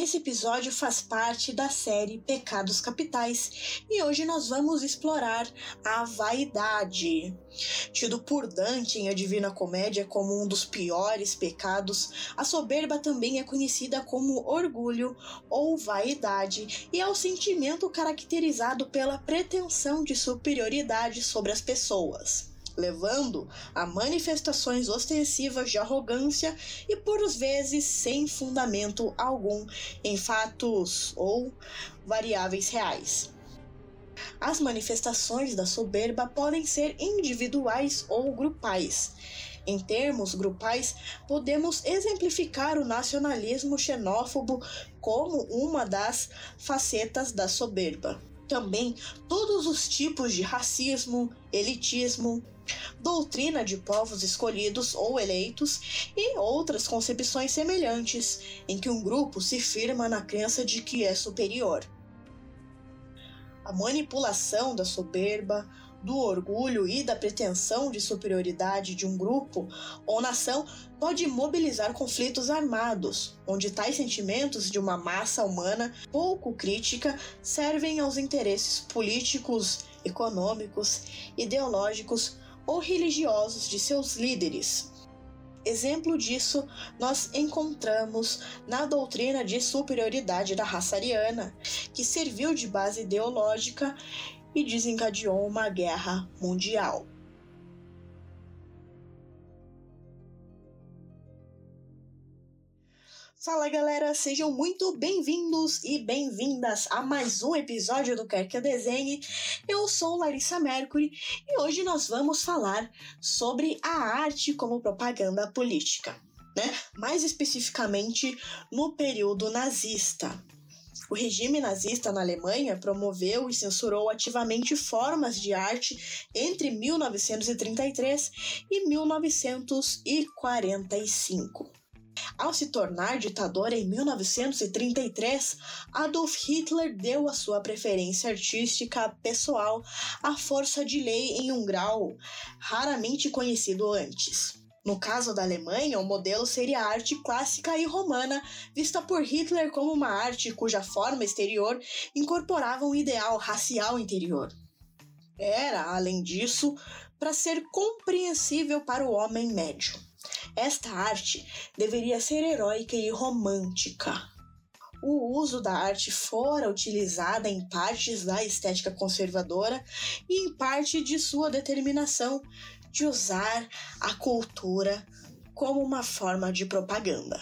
Esse episódio faz parte da série Pecados Capitais e hoje nós vamos explorar a vaidade. Tido por Dante em A Divina Comédia como um dos piores pecados, a soberba também é conhecida como orgulho ou vaidade e é o sentimento caracterizado pela pretensão de superioridade sobre as pessoas levando a manifestações ostensivas de arrogância e por vezes sem fundamento algum em fatos ou variáveis reais. As manifestações da soberba podem ser individuais ou grupais. Em termos grupais, podemos exemplificar o nacionalismo xenófobo como uma das facetas da soberba. Também todos os tipos de racismo, elitismo, doutrina de povos escolhidos ou eleitos e outras concepções semelhantes, em que um grupo se firma na crença de que é superior. A manipulação da soberba, do orgulho e da pretensão de superioridade de um grupo ou nação pode mobilizar conflitos armados, onde tais sentimentos de uma massa humana pouco crítica servem aos interesses políticos, econômicos, ideológicos ou religiosos de seus líderes. Exemplo disso nós encontramos na doutrina de superioridade da raça ariana, que serviu de base ideológica e desencadeou uma guerra mundial. Fala galera, sejam muito bem-vindos e bem-vindas a mais um episódio do Quer Que Eu Desenhe. Eu sou Larissa Mercury e hoje nós vamos falar sobre a arte como propaganda política, né? Mais especificamente no período nazista. O regime nazista na Alemanha promoveu e censurou ativamente formas de arte entre 1933 e 1945. Ao se tornar ditador em 1933, Adolf Hitler deu a sua preferência artística pessoal à força de lei em um grau raramente conhecido antes. No caso da Alemanha, o modelo seria a arte clássica e romana, vista por Hitler como uma arte cuja forma exterior incorporava um ideal racial interior. Era, além disso, para ser compreensível para o homem médio. Esta arte deveria ser heróica e romântica. O uso da arte fora utilizada em partes da estética conservadora e em parte de sua determinação de usar a cultura como uma forma de propaganda.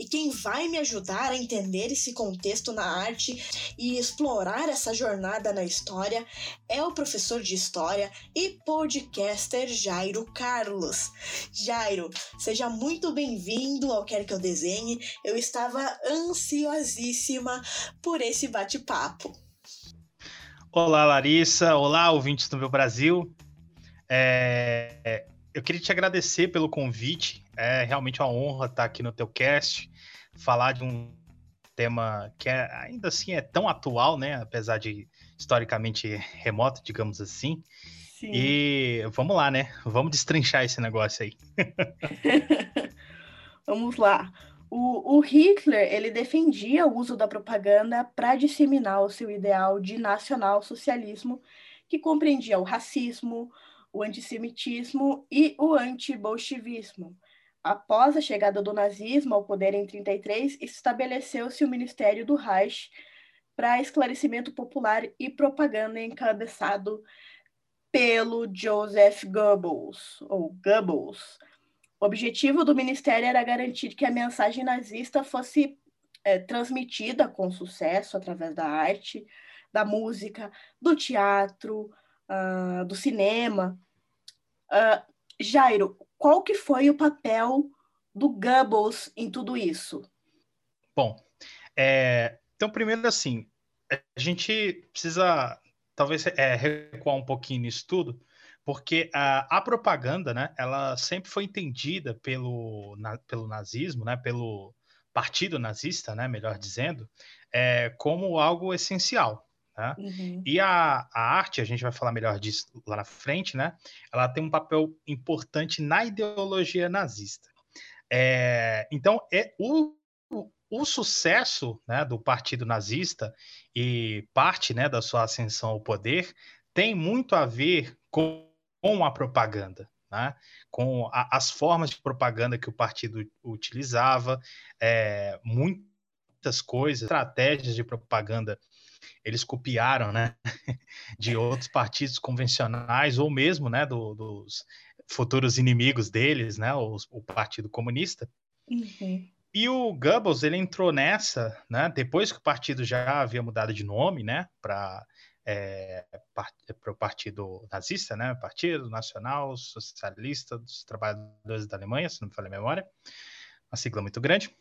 E quem vai me ajudar a entender esse contexto na arte e explorar essa jornada na história é o professor de história e podcaster Jairo Carlos. Jairo, seja muito bem-vindo ao Quer Que Eu Desenhe. Eu estava ansiosíssima por esse bate-papo. Olá, Larissa. Olá, ouvintes do meu Brasil. É, eu queria te agradecer pelo convite. É realmente uma honra estar aqui no teu cast, falar de um tema que é, ainda assim é tão atual, né? Apesar de historicamente remoto, digamos assim. Sim. E vamos lá, né? Vamos destrinchar esse negócio aí. vamos lá. O, o, Hitler ele defendia o uso da propaganda para disseminar o seu ideal de nacional-socialismo, que compreendia o racismo, o antissemitismo e o antibolchevismo. Após a chegada do nazismo ao poder em 33, estabeleceu-se o Ministério do Reich para esclarecimento popular e propaganda encabeçado pelo Joseph Goebbels, ou Goebbels. O objetivo do ministério era garantir que a mensagem nazista fosse é, transmitida com sucesso através da arte, da música, do teatro, uh, do cinema. Uh, Jairo, qual que foi o papel do Goebbels em tudo isso? Bom, é, então primeiro assim, a gente precisa talvez é, recuar um pouquinho nisso tudo, porque a, a, propaganda, né, ela sempre foi entendida pelo, na, pelo nazismo, né, pelo partido nazista, né, melhor dizendo, é, como algo essencial. Tá? Uhum. E a, a arte, a gente vai falar melhor disso lá na frente, né? Ela tem um papel importante na ideologia nazista. É, então, é o, o sucesso né, do partido nazista e parte né, da sua ascensão ao poder tem muito a ver com, com a propaganda, né? com a, as formas de propaganda que o partido utilizava, é, muitas coisas, estratégias de propaganda eles copiaram, né, de outros partidos convencionais ou mesmo, né, do, dos futuros inimigos deles, né, o, o Partido Comunista. Uhum. E o Goebbels, ele entrou nessa, né, depois que o partido já havia mudado de nome, né, para é, para o partido nazista, né, Partido Nacional Socialista dos Trabalhadores da Alemanha, se não me falha a memória, uma sigla muito grande.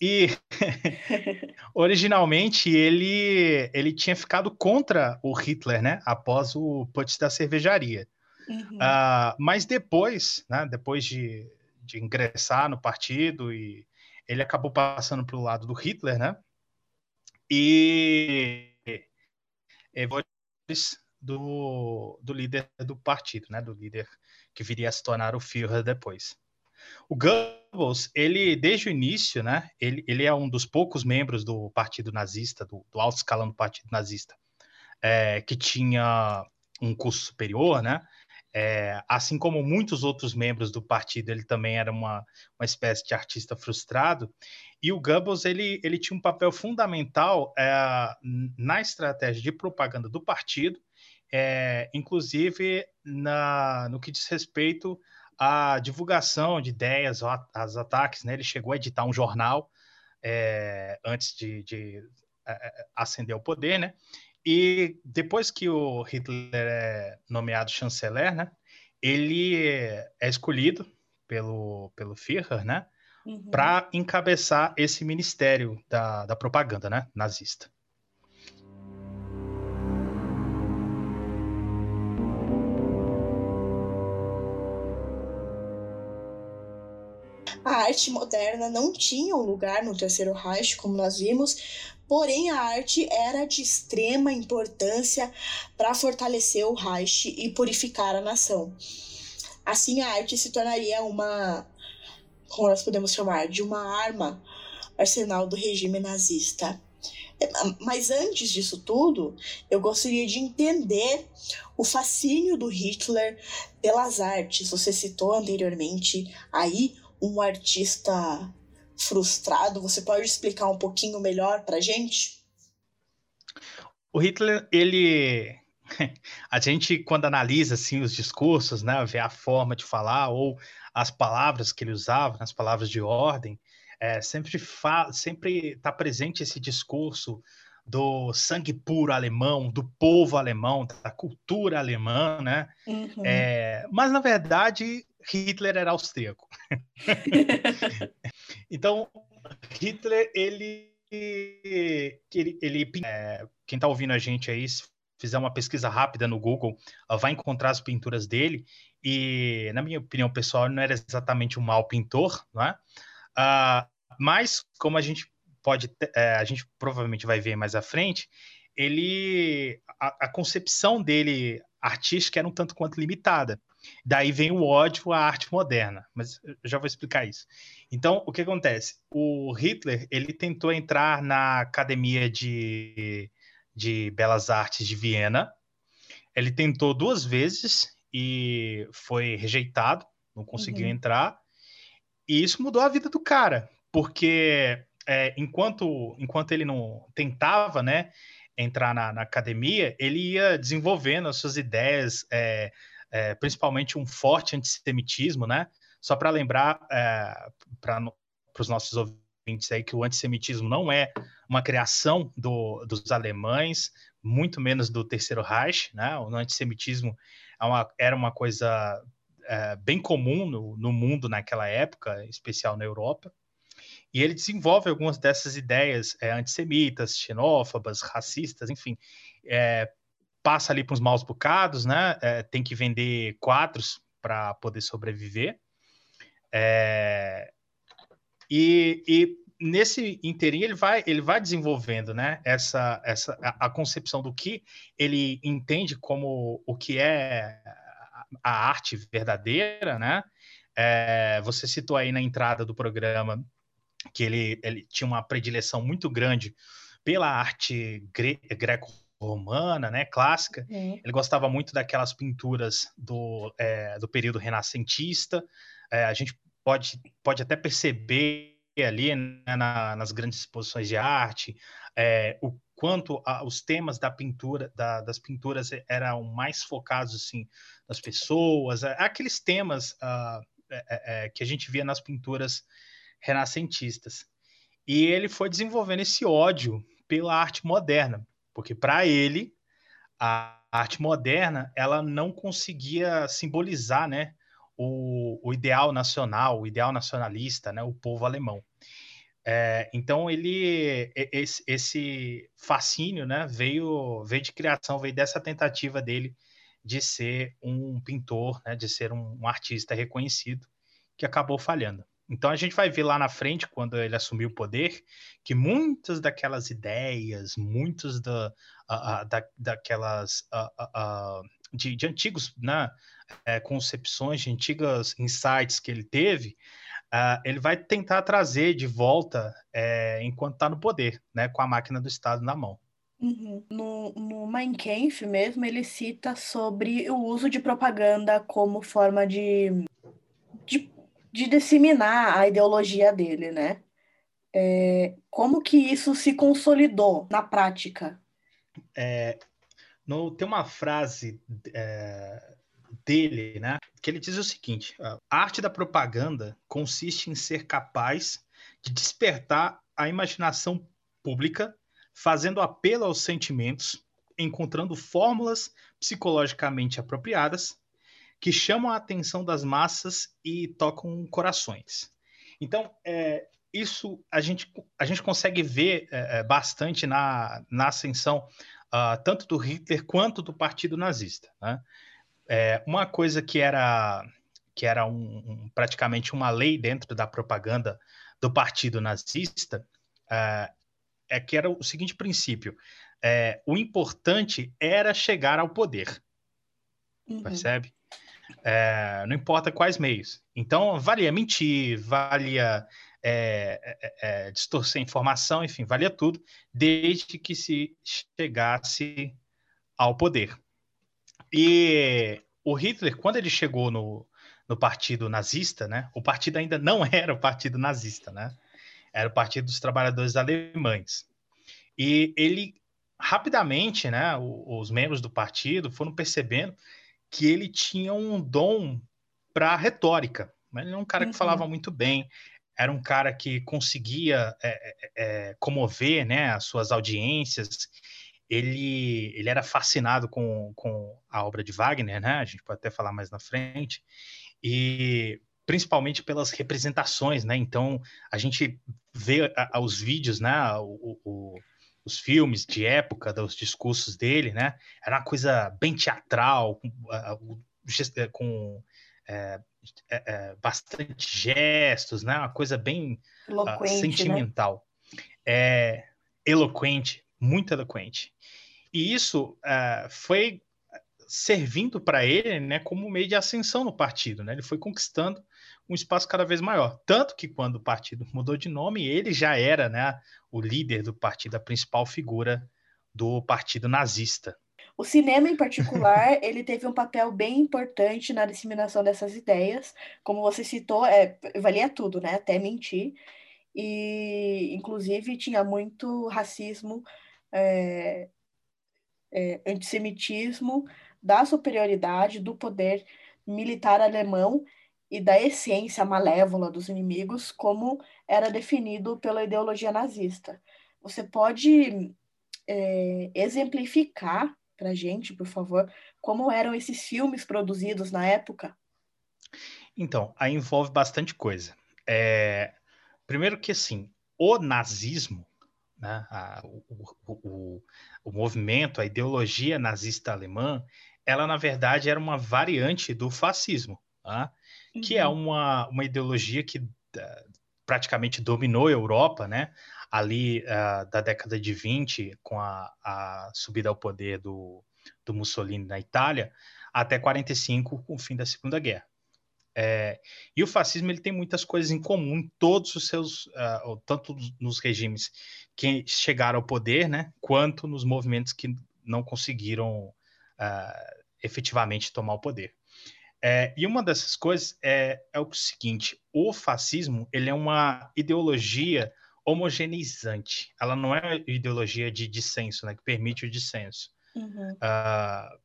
E originalmente ele ele tinha ficado contra o Hitler, né, após o putsch da cervejaria. Uhum. Uh, mas depois, né, depois de, de ingressar no partido e ele acabou passando para o lado do Hitler, né? E, e do, do líder do partido, né? Do líder que viria a se tornar o Führer depois. O Goebbels, ele desde o início, né? Ele, ele é um dos poucos membros do partido nazista, do, do alto escalão do partido nazista, é, que tinha um curso superior, né? É, assim como muitos outros membros do partido, ele também era uma, uma espécie de artista frustrado. E o Goebbels ele, ele tinha um papel fundamental é, na estratégia de propaganda do partido, é, inclusive na, no que diz respeito à divulgação de ideias, aos ataques. Né? Ele chegou a editar um jornal é, antes de, de é, é, ascender ao poder, né? E depois que o Hitler é nomeado chanceler, né, ele é escolhido pelo, pelo Führer, né, uhum. para encabeçar esse ministério da, da propaganda né, nazista. Arte moderna não tinha um lugar no Terceiro Reich, como nós vimos, Porém, a arte era de extrema importância para fortalecer o Reich e purificar a nação. Assim, a arte se tornaria uma, como nós podemos chamar, de uma arma arsenal do regime nazista. Mas antes disso tudo, eu gostaria de entender o fascínio do Hitler pelas artes. Você citou anteriormente aí um artista frustrado. Você pode explicar um pouquinho melhor para gente? O Hitler, ele a gente quando analisa assim os discursos, né, vê a forma de falar ou as palavras que ele usava, as palavras de ordem, é, sempre fa sempre está presente esse discurso do sangue puro alemão, do povo alemão, da cultura alemã, né? Uhum. É, mas na verdade Hitler era austríaco. então, Hitler, ele. ele, ele é, quem está ouvindo a gente aí, se fizer uma pesquisa rápida no Google, vai encontrar as pinturas dele. E, na minha opinião pessoal, não era exatamente um mau pintor, não é? Uh, mas, como a gente pode, é, a gente provavelmente vai ver mais à frente, ele, a, a concepção dele artística era um tanto quanto limitada. Daí vem o ódio à arte moderna, mas eu já vou explicar isso. Então, o que acontece? O Hitler, ele tentou entrar na Academia de, de Belas Artes de Viena. Ele tentou duas vezes e foi rejeitado, não conseguiu uhum. entrar. E isso mudou a vida do cara, porque é, enquanto, enquanto ele não tentava, né, entrar na, na academia, ele ia desenvolvendo as suas ideias, é, é, principalmente um forte antissemitismo, né? Só para lembrar é, para os nossos ouvintes aí que o antissemitismo não é uma criação do, dos alemães, muito menos do Terceiro Reich, né? O antissemitismo é uma, era uma coisa é, bem comum no, no mundo naquela época, em especial na Europa. E ele desenvolve algumas dessas ideias é, antissemitas, xenófobas, racistas, enfim, é, passa ali para os maus bocados, né? É, tem que vender quadros para poder sobreviver. É, e, e, nesse inteirinho ele vai, ele vai desenvolvendo, né? Essa, essa a, a, concepção do que ele entende como o que é a arte verdadeira, né? É, você citou aí na entrada do programa que ele, ele tinha uma predileção muito grande pela arte gre greco-romana, né, clássica. Uhum. Ele gostava muito daquelas pinturas do, é, do período renascentista. É, a gente pode, pode até perceber ali né, na, nas grandes exposições de arte é, o quanto a, os temas da pintura da, das pinturas eram mais focados assim nas pessoas é, aqueles temas uh, que a gente via nas pinturas renascentistas e ele foi desenvolvendo esse ódio pela arte moderna porque para ele a arte moderna ela não conseguia simbolizar né o, o ideal nacional o ideal nacionalista né o povo alemão é, então ele esse, esse, fascínio, né, veio veio de criação, veio dessa tentativa dele de ser um pintor, né, de ser um, um, artista reconhecido, que acabou falhando. Então a gente vai ver lá na frente, quando ele assumiu o poder, que muitas daquelas ideias, muitas da, da, daquelas uh, de, de, antigos né, é, concepções, de antigas insights que ele teve, ele vai tentar trazer de volta é, enquanto está no poder, né, com a máquina do Estado na mão. Uhum. No, no Mein Kampf mesmo, ele cita sobre o uso de propaganda como forma de, de, disseminar a ideologia dele, né? É, como que isso se consolidou na prática? É, no, tem uma frase é, dele, né? Que ele diz o seguinte: a arte da propaganda consiste em ser capaz de despertar a imaginação pública, fazendo apelo aos sentimentos, encontrando fórmulas psicologicamente apropriadas que chamam a atenção das massas e tocam corações. Então, é, isso a gente, a gente consegue ver é, é bastante na, na ascensão uh, tanto do Hitler quanto do Partido Nazista. Né? É, uma coisa que era que era um, um, praticamente uma lei dentro da propaganda do partido nazista é, é que era o seguinte princípio: é, o importante era chegar ao poder, uhum. percebe? É, não importa quais meios. Então valia mentir, valia é, é, é, distorcer informação, enfim, valia tudo, desde que se chegasse ao poder. E o Hitler, quando ele chegou no, no partido nazista, né? O partido ainda não era o partido nazista, né? Era o Partido dos Trabalhadores Alemães. E ele rapidamente, né? Os membros do partido foram percebendo que ele tinha um dom para retórica. Ele era um cara que uhum. falava muito bem, era um cara que conseguia é, é, é comover, né? As suas audiências ele, ele era fascinado com, com a obra de Wagner, né? A gente pode até falar mais na frente. E principalmente pelas representações, né? Então a gente vê a, a, os vídeos, né? O, o, os filmes de época, dos discursos dele, né? Era uma coisa bem teatral, com, uh, com é, é, é, bastante gestos, né? Uma coisa bem uh, sentimental, né? é, eloquente, muito eloquente. E isso uh, foi servindo para ele né, como meio de ascensão no partido. Né? Ele foi conquistando um espaço cada vez maior. Tanto que quando o partido mudou de nome, ele já era né, o líder do partido, a principal figura do partido nazista. O cinema, em particular, ele teve um papel bem importante na disseminação dessas ideias. Como você citou, é, valia tudo, né? Até mentir. E, inclusive, tinha muito racismo é, é, antissemitismo, da superioridade do poder militar alemão e da essência malévola dos inimigos, como era definido pela ideologia nazista. Você pode é, exemplificar para gente, por favor, como eram esses filmes produzidos na época? Então, aí envolve bastante coisa. É, primeiro que, assim, o nazismo né? A, o, o, o, movimento, a ideologia nazista alemã, ela na verdade era uma variante do fascismo, tá? Uhum. que é uhum. uma, uma ideologia que uh, praticamente dominou a Europa, né? ali uh, da década de 20, com a, a subida ao poder do, do Mussolini na Itália, até 45, com o fim da Segunda Guerra. É, e o fascismo ele tem muitas coisas em comum em todos os seus, uh, tanto nos regimes que chegaram ao poder, né, quanto nos movimentos que não conseguiram uh, efetivamente tomar o poder. É, e uma dessas coisas é, é, o seguinte: o fascismo ele é uma ideologia homogeneizante. Ela não é uma ideologia de dissenso, né, que permite o dissenso. Uhum. Uh,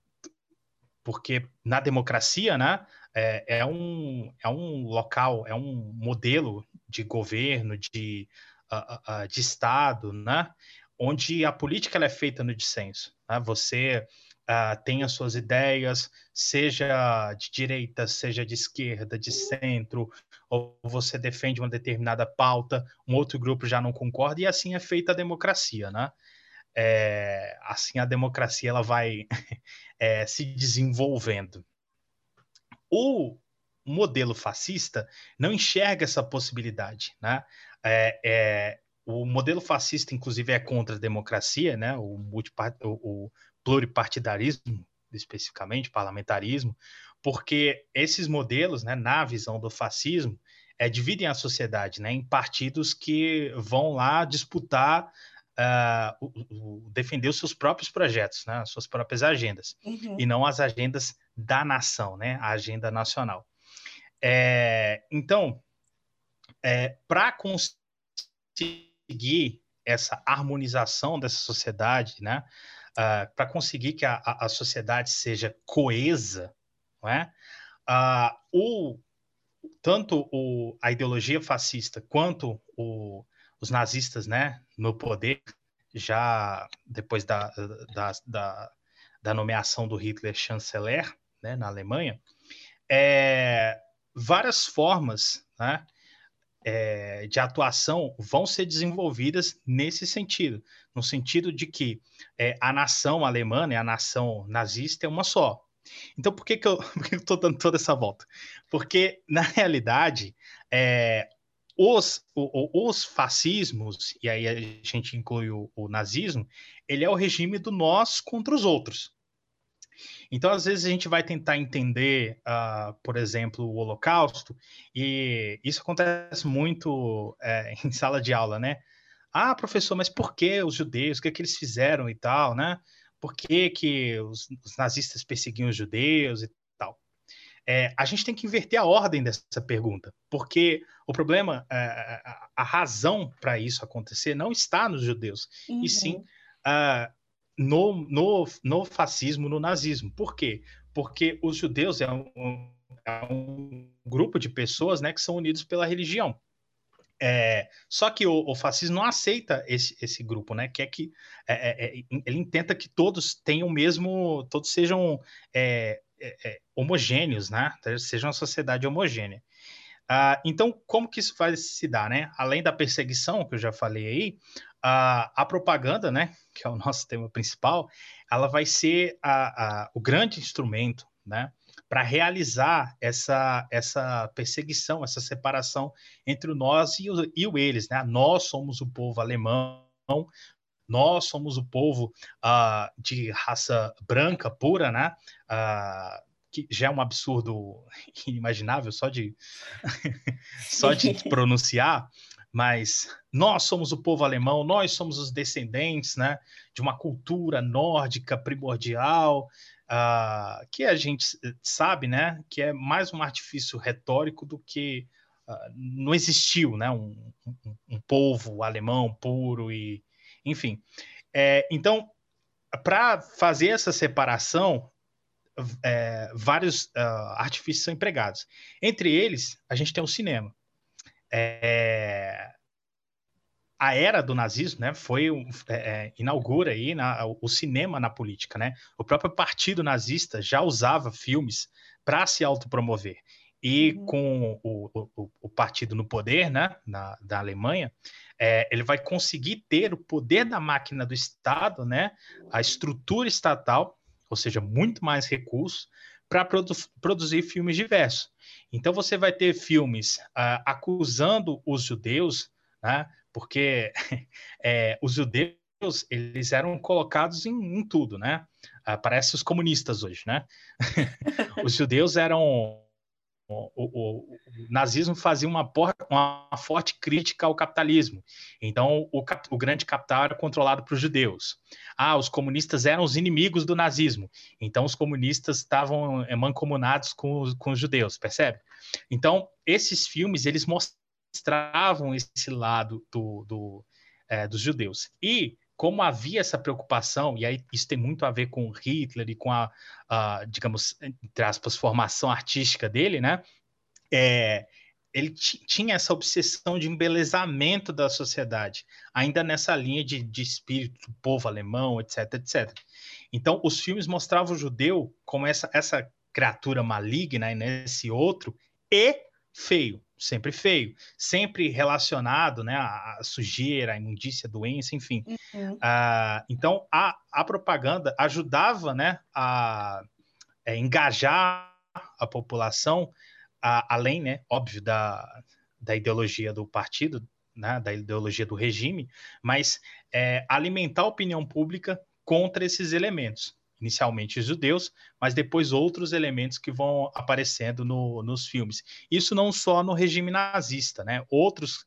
porque na democracia, né, é, é, um, é um local, é um modelo de governo, de, uh, uh, de Estado, né, onde a política é feita no dissenso. Né? Você uh, tem as suas ideias, seja de direita, seja de esquerda, de centro, ou você defende uma determinada pauta, um outro grupo já não concorda, e assim é feita a democracia, né? É, assim a democracia ela vai é, se desenvolvendo. O modelo fascista não enxerga essa possibilidade, né? É, é, o modelo fascista, inclusive, é contra a democracia, né? O, o, o pluripartidarismo, especificamente, parlamentarismo, porque esses modelos, né, na visão do fascismo, é, dividem a sociedade né, em partidos que vão lá disputar, uh, o, o, defender os seus próprios projetos, né, as suas próprias agendas, uhum. e não as agendas da nação, né, a agenda nacional. É, então, é, para conseguir essa harmonização dessa sociedade, né, uh, ah, para conseguir que a, a, sociedade seja coesa, não é? Uh, o, tanto o, a ideologia fascista quanto o, os nazistas né, no poder, já depois da, da, da, da nomeação do Hitler chanceler né, na Alemanha, é, várias formas né, é, de atuação vão ser desenvolvidas nesse sentido, no sentido de que é, a nação alemã, né, a nação nazista é uma só. Então, por que, que eu estou dando toda essa volta? Porque, na realidade, é, os, o, os fascismos, e aí a gente inclui o, o nazismo, ele é o regime do nós contra os outros. Então, às vezes, a gente vai tentar entender, uh, por exemplo, o Holocausto, e isso acontece muito é, em sala de aula, né? Ah, professor, mas por que os judeus? O que, é que eles fizeram e tal, né? Por que, que os, os nazistas perseguiam os judeus e tal? É, a gente tem que inverter a ordem dessa pergunta, porque o problema, é, a, a razão para isso acontecer não está nos judeus, uhum. e sim uh, no, no, no fascismo, no nazismo. Por quê? Porque os judeus é um, é um grupo de pessoas né, que são unidos pela religião. É, só que o, o, fascismo não aceita esse, esse grupo, né? Quer que é, é, é ele tenta que todos tenham o mesmo, todos sejam é, é, homogêneos, né? Sejam uma sociedade homogênea. Ah, então, como que isso vai se dar, né? Além da perseguição que eu já falei aí, a, a propaganda, né, que é o nosso tema principal, ela vai ser a, a, o grande instrumento, né, para realizar essa, essa perseguição, essa separação entre o nós e o, e o eles, né? Nós somos o povo alemão, nós somos o povo uh, de raça branca pura, né? Uh, que já é um absurdo inimaginável só de só de pronunciar, mas nós somos o povo alemão, nós somos os descendentes né, de uma cultura nórdica primordial, uh, que a gente sabe né, que é mais um artifício retórico do que uh, não existiu né, um, um, um, povo alemão puro e enfim. É, então, para fazer essa separação, é, vários uh, artifícios são empregados. Entre eles, a gente tem o cinema. É, a era do nazismo, né, foi é, é, inaugura aí na, o cinema na política, né? O próprio partido nazista já usava filmes para se autopromover. E uhum. com o, o, o, partido no poder, né, na, da Alemanha, é, ele vai conseguir ter o poder da máquina do Estado, né, a estrutura estatal, ou seja, muito mais recursos para produ produzir filmes diversos. Então você vai ter filmes uh, acusando os judeus, né, porque é, os judeus eles eram colocados em, em tudo, né? Uh, parece os comunistas hoje, né? os judeus eram o, o, o, nazismo fazia uma, uma, forte crítica ao capitalismo. Então, o, o grande capital era controlado por judeus. Ah, os comunistas eram os inimigos do nazismo. Então, os comunistas estavam é, mancomunados com os, com os judeus, percebe? Então, esses filmes, eles mostravam esse lado do, do é, dos judeus. E como havia essa preocupação, e aí isso tem muito a ver com Hitler e com a, a digamos, entre aspas, formação artística dele, né? É, ele tinha essa obsessão de embelezamento da sociedade, ainda nessa linha de, de espírito do povo alemão, etc, etc. Então, os filmes mostravam o judeu como essa, essa criatura maligna, né, esse outro, e feio sempre feio, sempre relacionado né, à sujeira, à imundícia, à doença, enfim. Uhum. Uh, então, a, a propaganda ajudava né, a é, engajar a população, a, além, né, óbvio, da, da ideologia do partido, né, da ideologia do regime, mas é, alimentar a opinião pública contra esses elementos inicialmente judeus, mas depois outros elementos que vão aparecendo no, nos filmes. Isso não só no regime nazista, né? Outros,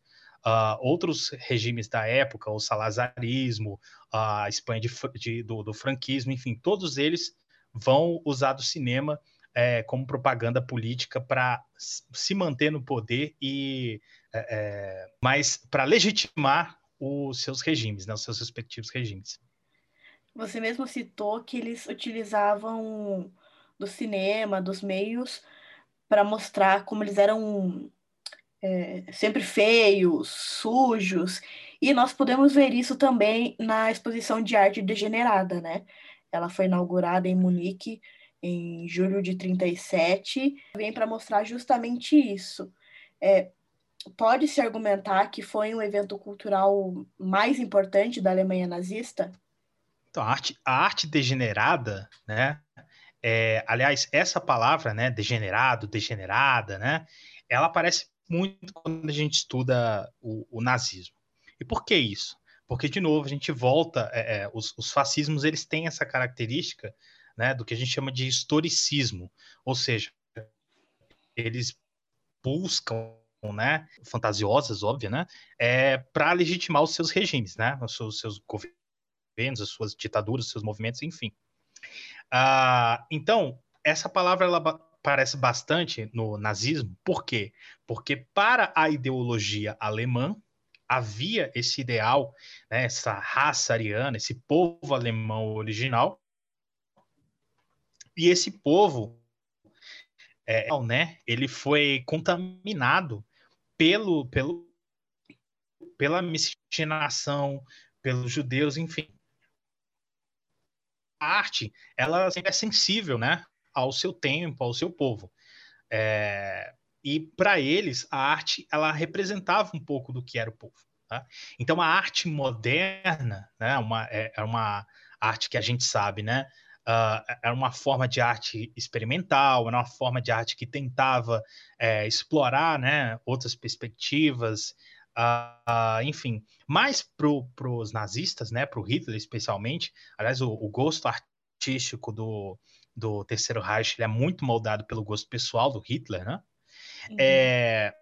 uh, outros regimes da época, o salazarismo, a Espanha de, de, do, do, franquismo, enfim, todos eles vão usar do cinema é, como propaganda política para se manter no poder e é, é mas para legitimar os seus regimes, né, os seus respectivos regimes. Você mesmo citou que eles utilizavam do cinema, dos meios, para mostrar como eles eram é, sempre feios, sujos, e nós podemos ver isso também na exposição de arte degenerada, né? Ela foi inaugurada em Munique em julho de 37, vem para mostrar justamente isso. É, Pode-se argumentar que foi um evento cultural mais importante da Alemanha nazista? Então, a arte, a arte degenerada, né? É, aliás, essa palavra, né, degenerado, degenerada, né, ela aparece muito quando a gente estuda o, o nazismo. E por que isso? Porque, de novo, a gente volta, é, é, os, os, fascismos, eles têm essa característica, né, do que a gente chama de historicismo, ou seja, eles buscam né, fantasiosas, óbvio, né, é, para legitimar os seus regimes, né, os seus, seus governos governos, as suas ditaduras, os seus movimentos, enfim. Uh, então, essa palavra ela aparece bastante no nazismo, por quê? Porque para a ideologia alemã havia esse ideal, né, essa raça ariana, esse povo alemão original, e esse povo, é, né, ele foi contaminado pelo, pelo, pela miscigenação, pelos judeus, enfim arte, ela sempre é sensível, né, ao seu tempo, ao seu povo. É, e para eles, a arte, ela representava um pouco do que era o povo. Tá? Então, a arte moderna, né, uma, é, é uma arte que a gente sabe, né, uh, era uma forma de arte experimental, era uma forma de arte que tentava é, explorar, né, outras perspectivas, Uh, enfim, mais para os nazistas, né, para o Hitler especialmente, aliás, o, o, gosto artístico do, do Terceiro Reich é muito moldado pelo gosto pessoal do Hitler, né? Uhum. É,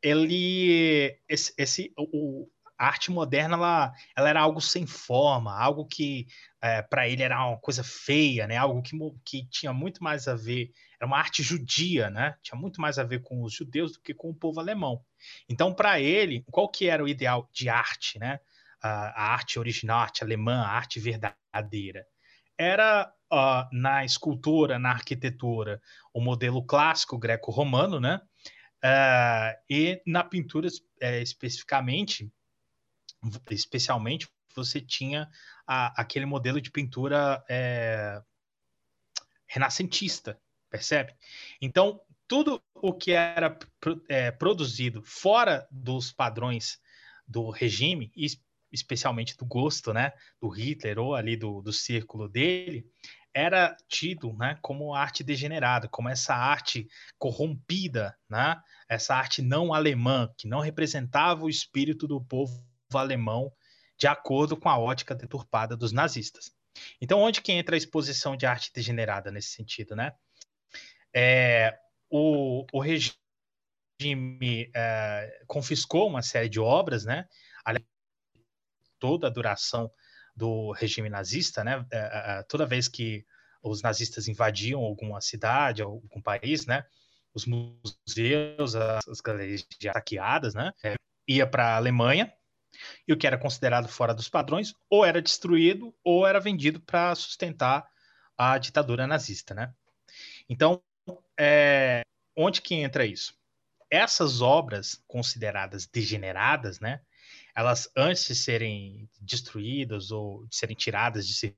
ele, esse, esse o, a arte moderna, ela, ela era algo sem forma, algo que é, para ele era uma coisa feia, né? Algo que, que tinha muito mais a ver, era uma arte judia, né? Tinha muito mais a ver com os judeus do que com o povo alemão. Então, para ele, qual que era o ideal de arte, né? A, a arte original, a arte alemã, a arte verdadeira. Era uh, na escultura, na arquitetura, o modelo clássico greco-romano, né? Uh, e na pintura, é, especificamente, especialmente, você tinha a, aquele modelo de pintura é, renascentista, percebe? Então, tudo o que era é, produzido fora dos padrões do regime, especialmente do gosto, né, do Hitler ou ali do, do círculo dele, era tido, né, como arte degenerada, como essa arte corrompida, né, essa arte não alemã que não representava o espírito do povo alemão de acordo com a ótica deturpada dos nazistas. Então, onde que entra a exposição de arte degenerada nesse sentido, né? É, o, o regime é, confiscou uma série de obras, né? Toda a duração do regime nazista, né? É, é, é, toda vez que os nazistas invadiam alguma cidade, algum país, né? Os museus, as, as galerias saqueadas, né? É, ia para a Alemanha e o que era considerado fora dos padrões ou era destruído ou era vendido para sustentar a ditadura nazista, né? Então, é, onde que entra isso? Essas obras consideradas degeneradas, né? Elas antes de serem destruídas ou de serem tiradas de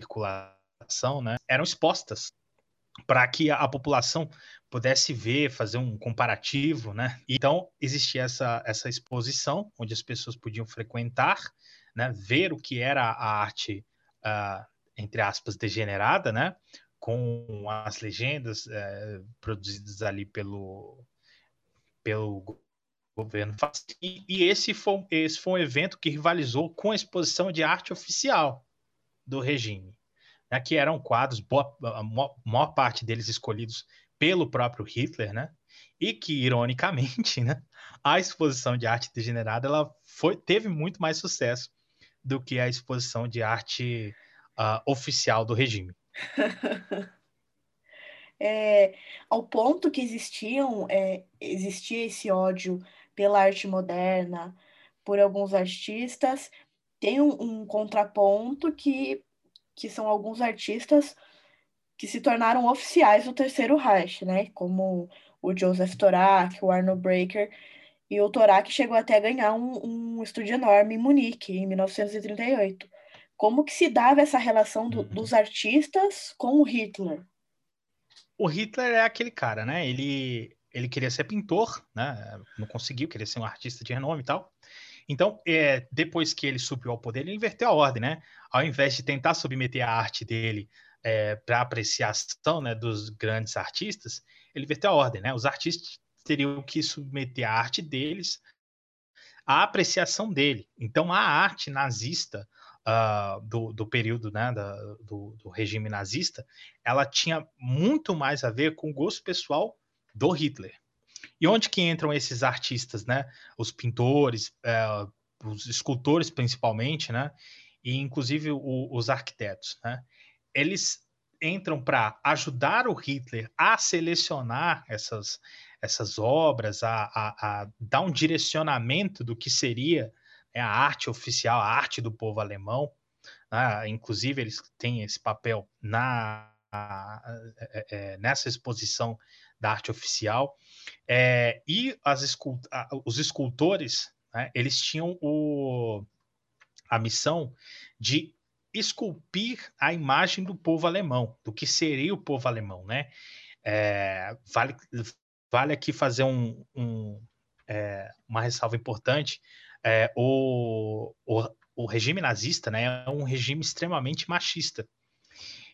circulação, né? Eram expostas para que a, a, população pudesse ver, fazer um comparativo, né? Então existia essa, essa exposição onde as pessoas podiam frequentar, né? Ver o que era a arte, uh, entre aspas, degenerada, né? Com as legendas uh, produzidas ali pelo pelo governo e, e esse foi esse foi um evento que rivalizou com a exposição de arte oficial do regime né, que eram quadros, boa, a maior parte deles escolhidos pelo próprio Hitler, né? E que, ironicamente, né, a exposição de arte degenerada ela foi, teve muito mais sucesso do que a exposição de arte uh, oficial do regime. é, ao ponto que existiam, é, existia esse ódio pela arte moderna, por alguns artistas, tem um, um contraponto que que são alguns artistas que se tornaram oficiais do Terceiro Reich, né? Como o Joseph Torak, o Arno Breker, e o Torak chegou até a ganhar um, um estúdio enorme em Munique, em 1938. Como que se dava essa relação do, dos artistas com o Hitler? O Hitler é aquele cara, né? Ele, ele queria ser pintor, né? Não conseguiu, queria ser um artista de renome e tal. Então, é, depois que ele subiu ao poder, ele inverteu a ordem, né? Ao invés de tentar submeter a arte dele é, para apreciação né, dos grandes artistas, ele inverteu a ordem, né? Os artistas teriam que submeter a arte deles à apreciação dele. Então, a arte nazista uh, do, do, período né, da, do, do regime nazista, ela tinha muito mais a ver com o gosto pessoal do Hitler. E onde que entram esses artistas, né? Os pintores, é, os escultores principalmente, né? E inclusive o, os arquitetos, né? Eles entram para ajudar o Hitler a selecionar essas, essas obras, a, a, a dar um direcionamento do que seria né, a arte oficial, a arte do povo alemão. Né? Inclusive, eles têm esse papel na, é, é, nessa exposição da arte oficial. É, e as escult os escultores, né, eles tinham o, a missão de esculpir a imagem do povo alemão, do que seria o povo alemão, né? É, vale, vale aqui fazer um, um, é, uma ressalva importante. É, o, o, o regime nazista né, é um regime extremamente machista.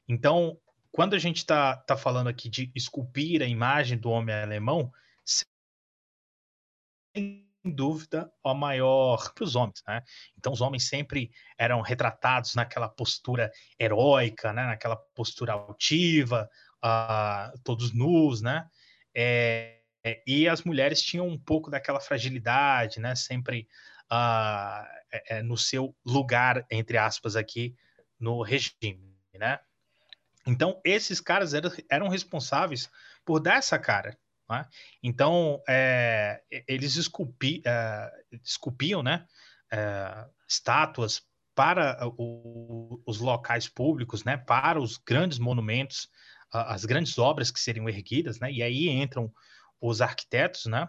Então, quando a gente está tá falando aqui de esculpir a imagem do homem alemão, dúvida, a maior para os homens, né? Então, os homens sempre eram retratados naquela postura heróica, né? Naquela postura altiva, uh, todos nus, né? É, e as mulheres tinham um pouco daquela fragilidade, né? Sempre uh, é, no seu lugar, entre aspas, aqui no regime, né? Então, esses caras eram, eram responsáveis por dar essa cara. Né? Então, é, eles esculpi, é, esculpiam né, é, estátuas para o, os locais públicos, né, para os grandes monumentos, as grandes obras que seriam erguidas, né, e aí entram os arquitetos, né,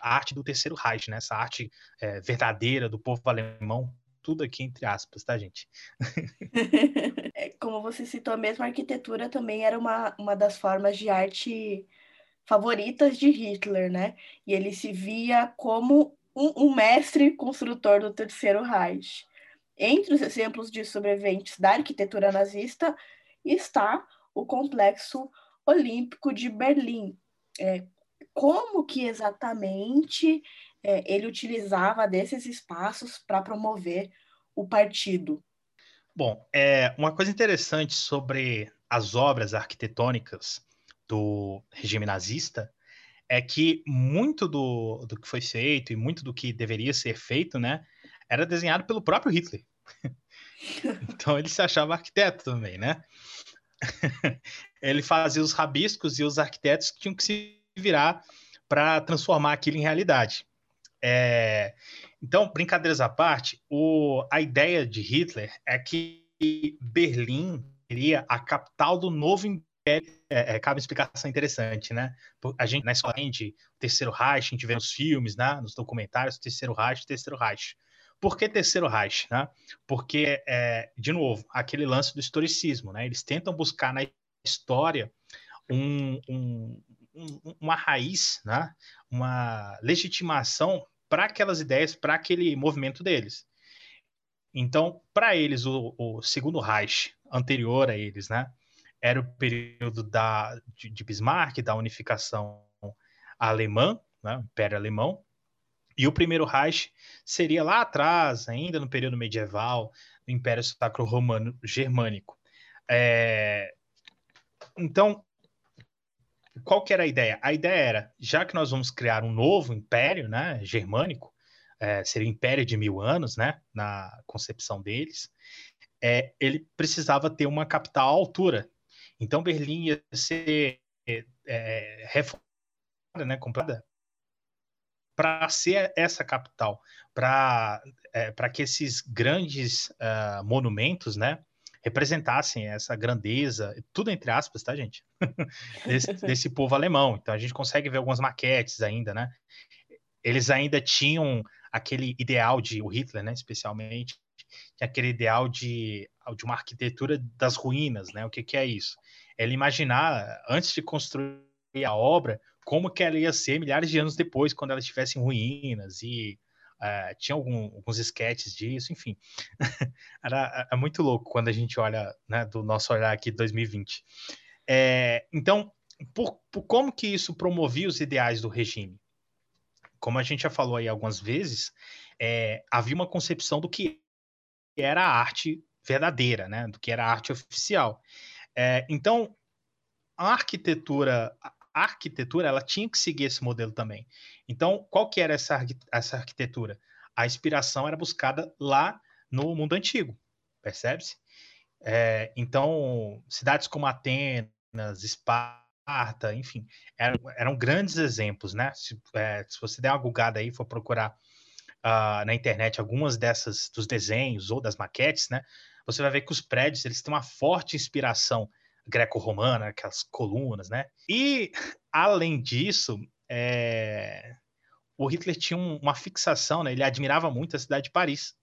a arte do Terceiro Reich, né, essa arte é, verdadeira do povo alemão, tudo aqui entre aspas, tá, gente? É, como você citou, a mesma arquitetura também era uma, uma das formas de arte favoritas de Hitler, né? E ele se via como um, um mestre construtor do Terceiro Reich. Entre os exemplos de sobreviventes da arquitetura nazista está o Complexo Olímpico de Berlim. É, como que exatamente é, ele utilizava desses espaços para promover o partido? Bom, é, uma coisa interessante sobre as obras arquitetônicas do regime nazista é que muito do, do que foi feito e muito do que deveria ser feito, né, era desenhado pelo próprio Hitler. então ele se achava arquiteto também, né? ele fazia os rabiscos e os arquitetos tinham que se virar para transformar aquilo em realidade. É... Então, brincadeiras à parte, o... a ideia de Hitler é que Berlim seria a capital do novo. É, é, cabe uma explicação interessante, né? A gente, na escola, de Terceiro Reich, a gente vê nos filmes, né? nos documentários, Terceiro Reich, Terceiro Reich. Por que Terceiro Reich? Né? Porque, é, de novo, aquele lance do historicismo. Né? Eles tentam buscar na história um, um, uma raiz, né? uma legitimação para aquelas ideias, para aquele movimento deles. Então, para eles, o, o, segundo Reich, anterior a eles, né, era o período da, de, Bismarck, da unificação alemã, né, Império Alemão, e o primeiro Reich seria lá atrás, ainda no período medieval, do Império Sacro Romano Germânico. É... Então, qual que era a ideia? A ideia era, já que nós vamos criar um novo império, né, germânico, é, seria o império de mil anos, né, na concepção deles, é, ele precisava ter uma capital à altura. Então, Berlim ia ser é, reformada, né, comprada para ser essa capital, para é, que esses grandes uh, monumentos, né, representassem essa grandeza, tudo entre aspas, tá, gente? desse, desse, povo alemão. Então a gente consegue ver algumas maquetes ainda, né? Eles ainda tinham aquele ideal de o Hitler, né, especialmente, aquele ideal de, de uma arquitetura das ruínas, né? O que, que é isso? Ele imaginar antes de construir a obra como que ela ia ser milhares de anos depois, quando ela estivesse em ruínas e uh, tinha algum, alguns esquetes disso, enfim. Era é muito louco quando a gente olha, né, do nosso olhar aqui 2020. É, então, por, por como que isso promovia os ideais do regime? Como a gente já falou aí algumas vezes, é, havia uma concepção do que era a arte verdadeira, né? Do que era a arte oficial. É, então, a arquitetura, a arquitetura, ela tinha que seguir esse modelo também. Então, qual que era essa, essa arquitetura? A inspiração era buscada lá no mundo antigo, percebe-se? É, então, cidades como Atenas, Esparta, enfim, eram, eram grandes exemplos, né? Se, é, se, você der uma gulgada aí, for procurar uh, na internet algumas dessas, dos desenhos ou das maquetes, né? Você vai ver que os prédios, eles têm uma forte inspiração greco-romana, aquelas colunas, né? E, além disso, é... o Hitler tinha um, uma fixação, né? Ele admirava muito a cidade de Paris.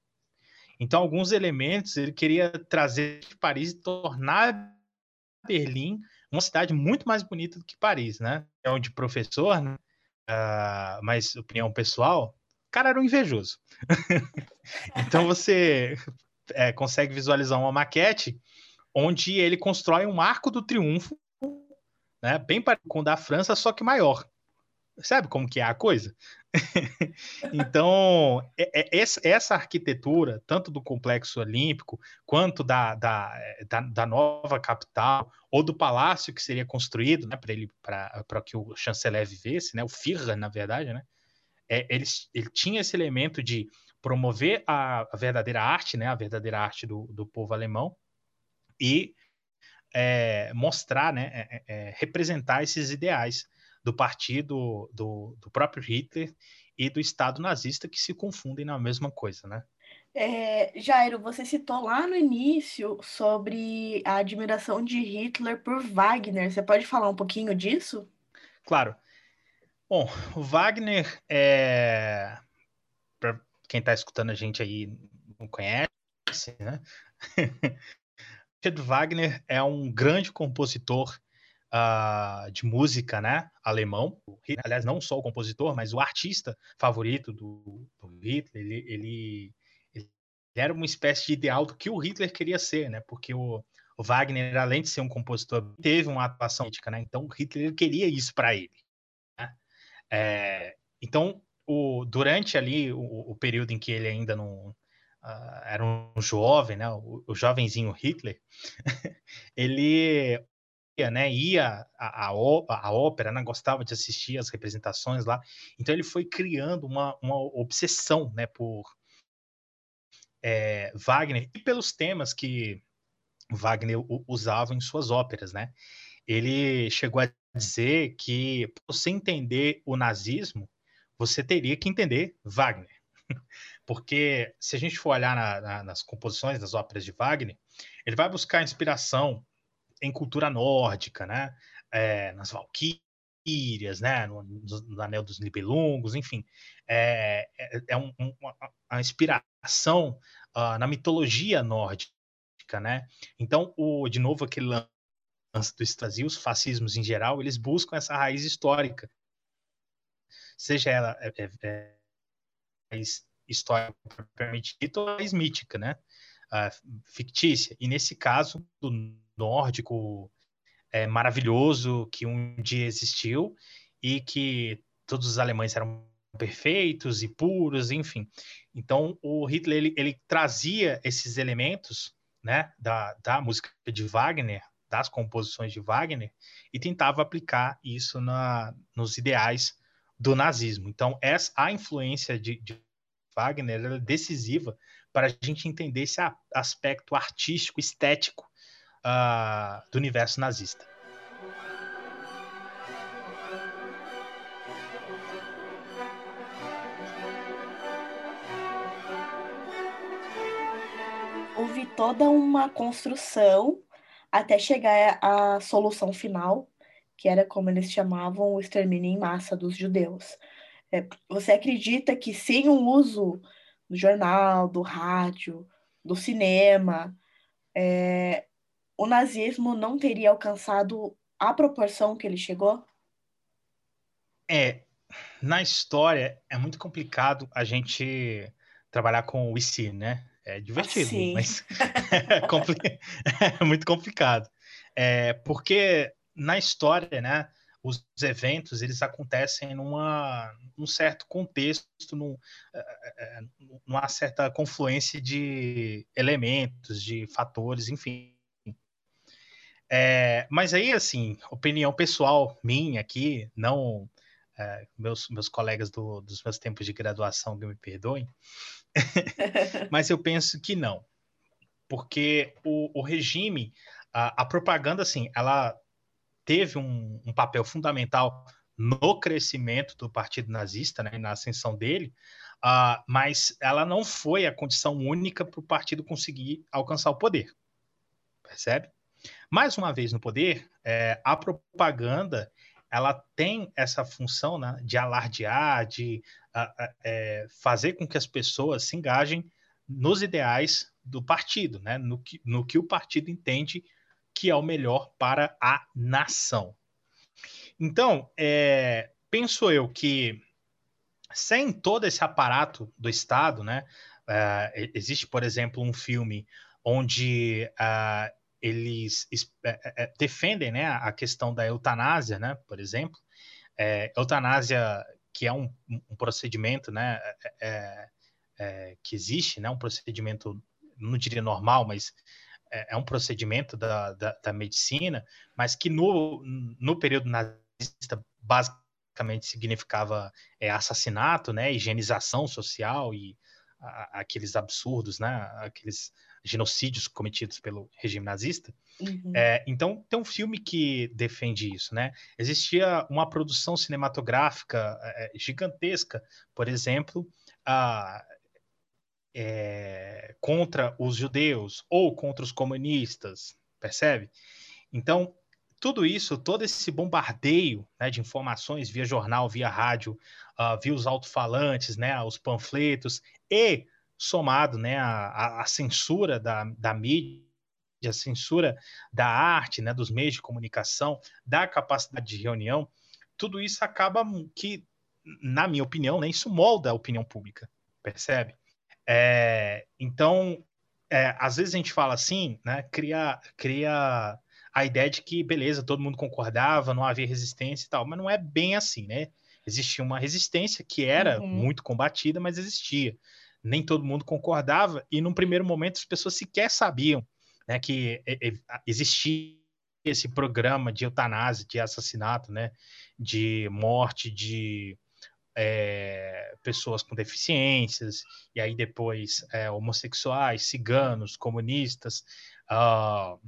Então, alguns elementos ele queria trazer de Paris e tornar Berlim uma cidade muito mais bonita do que Paris, né? É onde professor, né? Uh, mas opinião pessoal, cara era um invejoso. então você é, consegue visualizar uma maquete onde ele constrói um arco do triunfo, né, bem parecido com o da França, só que maior. Sabe como que é a coisa? então, é, é, essa arquitetura, tanto do complexo olímpico, quanto da, da, da, da nova capital, ou do palácio que seria construído né, para que o chanceler vivesse, né, o Führer, na verdade, né, é, ele, ele tinha esse elemento de promover a, a verdadeira arte, né, a verdadeira arte do, do povo alemão, e é, mostrar, né, é, é, é, representar esses ideais do partido do, do, próprio Hitler e do Estado nazista que se confundem na mesma coisa, né? É, Jairo, você citou lá no início sobre a admiração de Hitler por Wagner. Você pode falar um pouquinho disso? Claro. Bom, o Wagner é. Para quem está escutando a gente aí não conhece, né? Richard Wagner é um grande compositor uh, de música, né, alemão. Aliás, não só o compositor, mas o artista favorito do, do Hitler. Ele, ele, ele, era uma espécie de ideal do que o Hitler queria ser, né? Porque o, o Wagner, além de ser um compositor, teve uma atuação política, né? Então, Hitler queria isso para ele. É, então, o, durante ali o, o, período em que ele ainda não uh, era um jovem, né, o, o jovenzinho Hitler, ele né, ia a, a ópera, né, gostava de assistir as representações lá. Então ele foi criando uma, uma obsessão, né, por é, Wagner e pelos temas que Wagner usava em suas óperas, né? Ele chegou a dizer que para você entender o nazismo, você teria que entender Wagner. Porque se a gente for olhar na, na, nas composições das óperas de Wagner, ele vai buscar inspiração em cultura nórdica, né? É, nas valquírias, né? No, no, Anel dos Nibelungos, enfim. É, é, é um, um, uma inspiração uh, na mitologia nórdica, né? Então, o, de novo, aquele do Brasil, os fascismos em geral, eles buscam essa raiz histórica. Seja ela é, é, é raiz histórica propriamente dita ou raiz mítica, né? Fictícia. E nesse caso, do nórdico é, maravilhoso que um dia existiu e que todos os alemães eram perfeitos e puros, enfim. Então, o Hitler ele, ele trazia esses elementos né, da, da música de Wagner, das composições de Wagner, e tentava aplicar isso na, nos ideais do nazismo. Então, essa, a influência de, de Wagner é decisiva para a gente entender esse aspecto artístico, estético uh, do universo nazista. Houve toda uma construção até chegar à solução final, que era como eles chamavam o extermínio em massa dos judeus. É, você acredita que sem o uso do jornal, do rádio, do cinema, é, o nazismo não teria alcançado a proporção que ele chegou? É, na história é muito complicado a gente trabalhar com o IC, né? É divertido, Sim. mas é, compli... é, muito complicado. É, porque na história, né, os eventos eles acontecem numa, num certo contexto, num, é, é, é, numa certa confluência de elementos, de fatores, enfim. É, mas aí, assim, opinião pessoal minha aqui, não meus, meus colegas do, dos meus tempos de graduação que me perdoem, mas eu penso que não, porque o, o regime, a, a, propaganda, assim, ela teve um, um, papel fundamental no crescimento do Partido Nazista, né, na ascensão dele, uh, mas ela não foi a condição única para o partido conseguir alcançar o poder, percebe? Mais uma vez no poder, é, a propaganda ela tem essa função né, de alardear, de é, fazer com que as pessoas se engajem nos ideais do partido, né, no, que, no que o partido entende que é o melhor para a nação. Então, é, penso eu que sem todo esse aparato do Estado, né, é, existe, por exemplo, um filme onde uh, eles é, é, defendem né, a questão da eutanásia, né, por exemplo. É, eutanásia, que é um, um procedimento né, é, é, que existe, né, um procedimento, não diria normal, mas é, um procedimento da, da, da, medicina, mas que no, no período nazista basicamente significava assassinato, né, higienização social e a, aqueles absurdos, né, aqueles genocídios cometidos pelo regime nazista. Uhum. É, então, tem um filme que defende isso, né? Existia uma produção cinematográfica é, gigantesca, por exemplo, a, é, contra os judeus ou contra os comunistas, percebe? Então, tudo isso, todo esse bombardeio né, de informações via jornal, via rádio, uh, via os alto-falantes, né, os panfletos e somado né, a, a censura da, da mídia, a censura da arte, né, dos meios de comunicação, da capacidade de reunião, tudo isso acaba que, na minha opinião, né, isso molda a opinião pública, percebe? É, então, é, às vezes a gente fala assim, né, cria, cria a ideia de que, beleza, todo mundo concordava, não havia resistência e tal, mas não é bem assim, né? Existia uma resistência que era uhum. muito combatida, mas existia nem todo mundo concordava, e num primeiro momento as pessoas sequer sabiam né, que existia esse programa de eutanásia, de assassinato, né, de morte de é, pessoas com deficiências, e aí depois é, homossexuais, ciganos, comunistas, uh,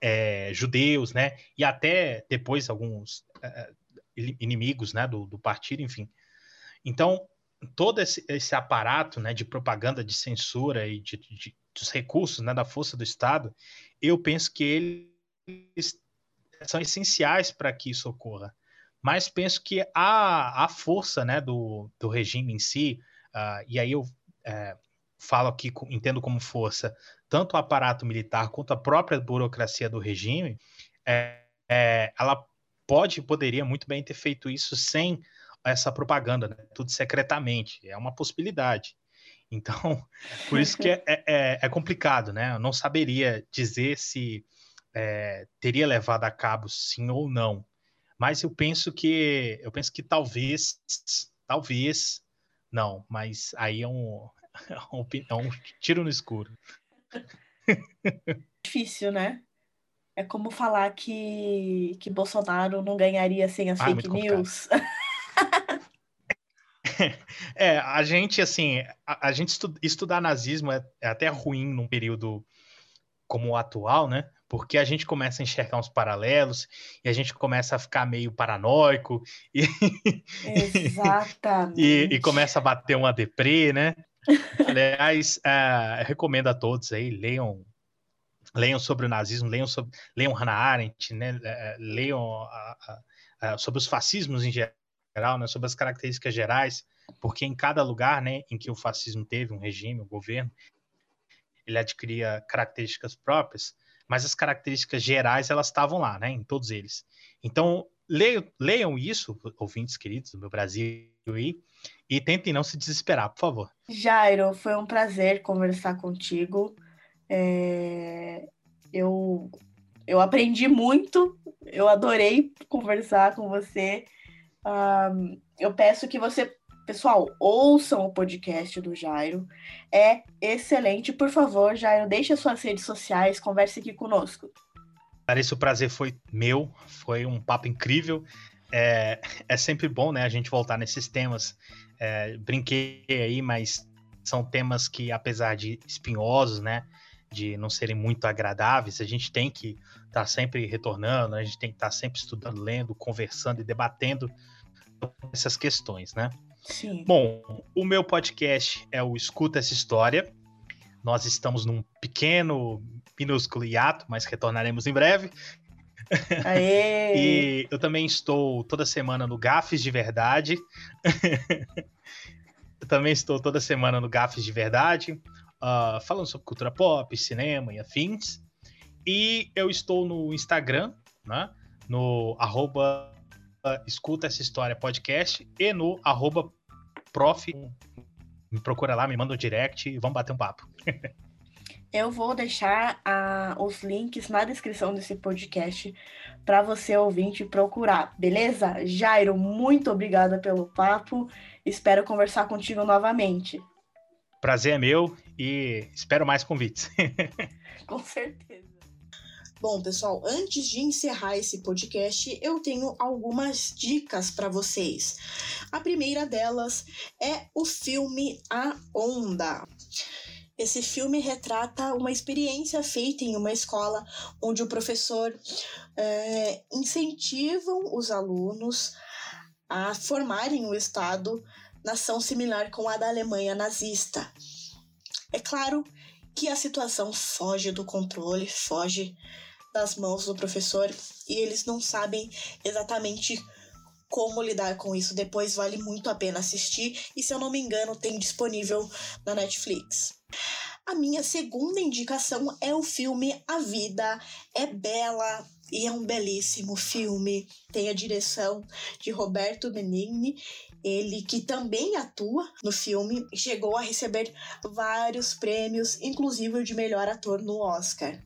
é, judeus, né, e até depois alguns é, inimigos, né, do, do partido, enfim. Então, todo esse, esse, aparato né, de propaganda, de censura e de, de, dos recursos né, da força do Estado, eu penso que eles são essenciais para que isso ocorra. Mas penso que a, a força né, do, do regime em si, uh, e aí eu é, falo aqui, entendo como força, tanto o aparato militar quanto a própria burocracia do regime, é, é, ela pode, poderia muito bem ter feito isso sem essa propaganda, né? tudo secretamente. É uma possibilidade. Então, por isso que é, é, é, é complicado, né? Eu não saberia dizer se é, teria levado a cabo sim ou não. Mas eu penso que eu penso que talvez, talvez, não, mas aí é um, é um tiro no escuro. Difícil, né? É como falar que, que Bolsonaro não ganharia sem as ah, fake news. é, a gente, assim, a, a gente estu, estudar nazismo é, é, até ruim num período como o atual, né? Porque a gente começa a enxergar uns paralelos e a gente começa a ficar meio paranoico e, Exatamente. e, e começa a bater uma deprê, né? Aliás, uh, recomendo a todos aí, leiam leiam sobre o nazismo, leiam, sobre, leiam Hannah Arendt, né? É, leiam a, a, a, sobre os fascismos em geral geral, né, sobre as características gerais, porque em cada lugar, né, em que o fascismo teve um regime, um governo, ele adquiria características próprias, mas as características gerais elas estavam lá, né, em todos eles. Então leiam, leiam isso, ouvintes queridos do meu Brasil e tentem não se desesperar, por favor. Jairo, foi um prazer conversar contigo. É... Eu eu aprendi muito, eu adorei conversar com você. Um, eu peço que você, pessoal, ouçam o podcast do Jairo. É excelente. Por favor, Jairo, deixe as suas redes sociais, converse aqui conosco. Larissa, o prazer foi meu, foi um papo incrível. É, é sempre bom, né, a gente voltar nesses temas. É, brinquei aí, mas são temas que, apesar de espinhosos, né, de não serem muito agradáveis, a gente tem que estar tá sempre retornando, a gente tem que estar tá sempre estudando, lendo, conversando e debatendo essas questões, né? Sim. Bom, o meu podcast é o Escuta essa História. Nós estamos num pequeno, minúsculo hiato, mas retornaremos em breve. Aê! e eu também estou toda semana no Gafes de Verdade. eu também estou toda semana no Gafes de Verdade, uh, falando sobre cultura pop, cinema e afins. E eu estou no Instagram, né? No arroba escuta essa história podcast e no arroba prof. Me procura lá, me manda um direct e vamos bater um papo. Eu vou deixar uh, os links na descrição desse podcast para você ouvinte procurar, beleza? Jairo, muito obrigada pelo papo. Espero conversar contigo novamente. Prazer é meu e espero mais convites. Com certeza. Bom, pessoal, antes de encerrar esse podcast, eu tenho algumas dicas para vocês. A primeira delas é o filme A Onda. Esse filme retrata uma experiência feita em uma escola onde o professor é, incentivam os alunos a formarem um Estado, nação similar com a da Alemanha nazista. É claro que a situação foge do controle, foge das mãos do professor e eles não sabem exatamente como lidar com isso. Depois vale muito a pena assistir e, se eu não me engano, tem disponível na Netflix. A minha segunda indicação é o filme A Vida é Bela e é um belíssimo filme. Tem a direção de Roberto Benigni, ele que também atua no filme, chegou a receber vários prêmios, inclusive o de melhor ator no Oscar.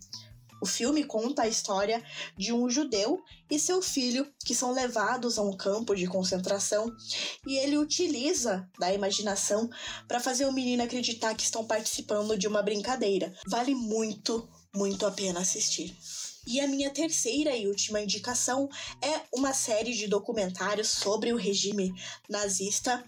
O filme conta a história de um judeu e seu filho que são levados a um campo de concentração e ele utiliza da imaginação para fazer o menino acreditar que estão participando de uma brincadeira. Vale muito muito a pena assistir. E a minha terceira e última indicação é uma série de documentários sobre o regime nazista.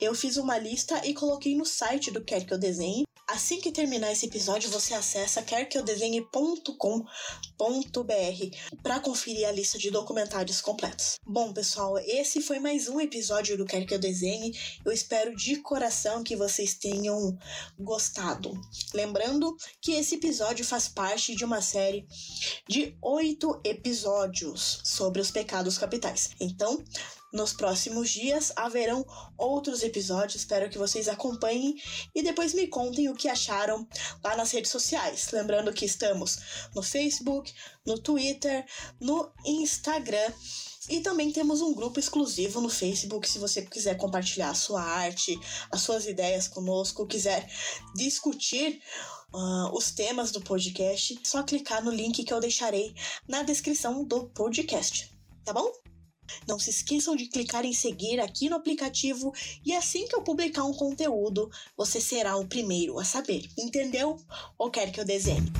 Eu fiz uma lista e coloquei no site do Quer Que Eu Desenhe. Assim que terminar esse episódio, você acessa querqueeudesenhe.com.br para conferir a lista de documentários completos. Bom, pessoal, esse foi mais um episódio do Quer Que Eu Desenhe. Eu espero de coração que vocês tenham gostado. Lembrando que esse episódio faz parte de uma série de oito episódios sobre os pecados capitais. Então, nos próximos dias haverão outros episódios, espero que vocês acompanhem e depois me contem o que acharam lá nas redes sociais. Lembrando que estamos no Facebook, no Twitter, no Instagram. E também temos um grupo exclusivo no Facebook se você quiser compartilhar a sua arte, as suas ideias conosco, quiser discutir uh, os temas do podcast, é só clicar no link que eu deixarei na descrição do podcast, tá bom? Não se esqueçam de clicar em seguir aqui no aplicativo e assim que eu publicar um conteúdo, você será o primeiro a saber. Entendeu? Ou quer que eu desenhe?